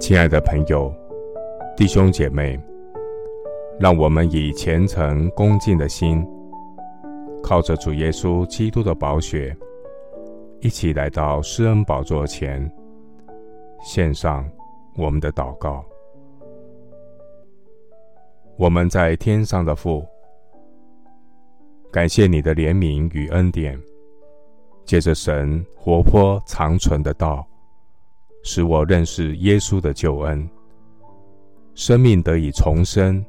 亲爱的朋友、弟兄姐妹，让我们以虔诚恭敬的心，靠着主耶稣基督的宝血，一起来到施恩宝座前，献上我们的祷告。我们在天上的父，感谢你的怜悯与恩典，借着神活泼长存的道。使我认识耶稣的救恩，生命得以重生。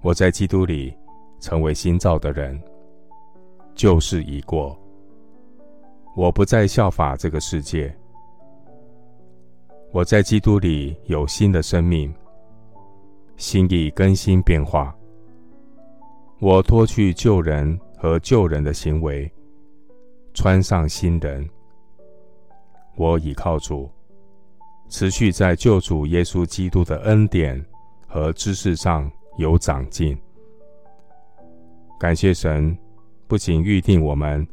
我在基督里成为新造的人，旧事已过，我不再效法这个世界。我在基督里有新的生命，心意更新变化。我脱去旧人和旧人的行为，穿上新人。我倚靠主，持续在救主耶稣基督的恩典和知识上有长进。感谢神，不仅预定我们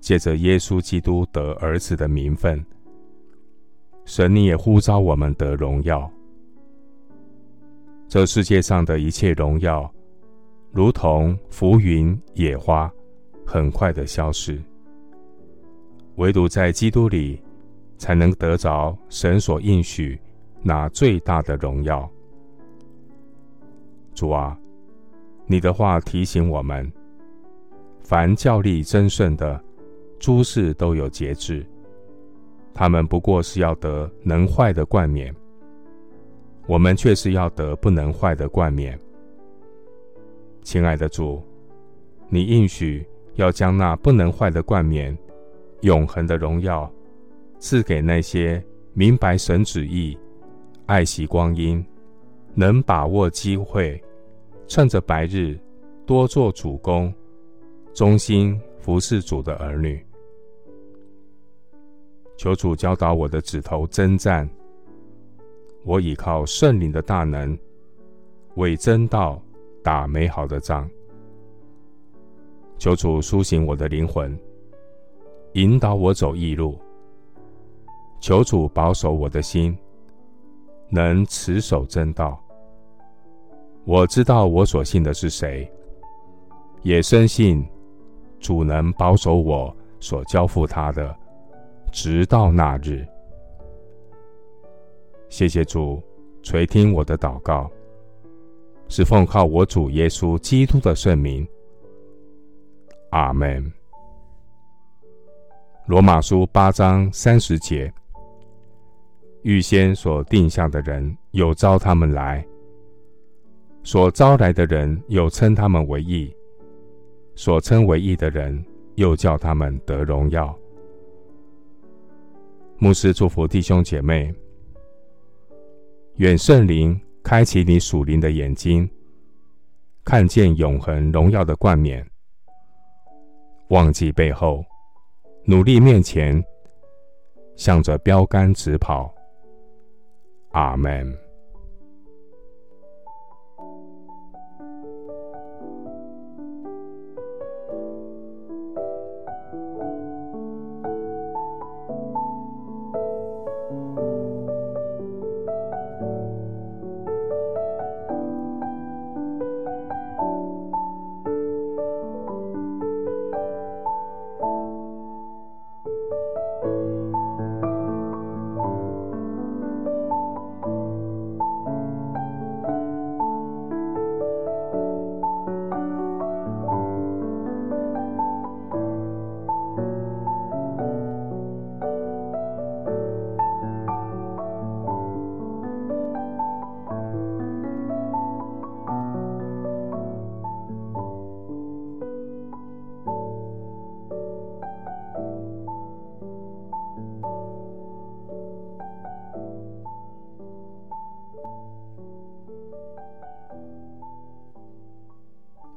借着耶稣基督得儿子的名分，神你也呼召我们得荣耀。这世界上的一切荣耀，如同浮云野花，很快的消失，唯独在基督里。才能得着神所应许那最大的荣耀。主啊，你的话提醒我们：凡教力争胜的，诸事都有节制。他们不过是要得能坏的冠冕，我们却是要得不能坏的冠冕。亲爱的主，你应许要将那不能坏的冠冕、永恒的荣耀。赐给那些明白神旨意、爱惜光阴、能把握机会、趁着白日多做主工、忠心服侍主的儿女。求主教导我的指头征战，我倚靠圣灵的大能，为真道打美好的仗。求主苏醒我的灵魂，引导我走义路。求主保守我的心，能持守真道。我知道我所信的是谁，也深信主能保守我所交付他的，直到那日。谢谢主垂听我的祷告，是奉靠我主耶稣基督的圣名。阿门。罗马书八章三十节。预先所定下的人，有招他们来；所招来的人，有称他们为义；所称为义的人，又叫他们得荣耀。牧师祝福弟兄姐妹，愿圣灵开启你属灵的眼睛，看见永恒荣耀的冠冕，忘记背后，努力面前，向着标杆直跑。阿门。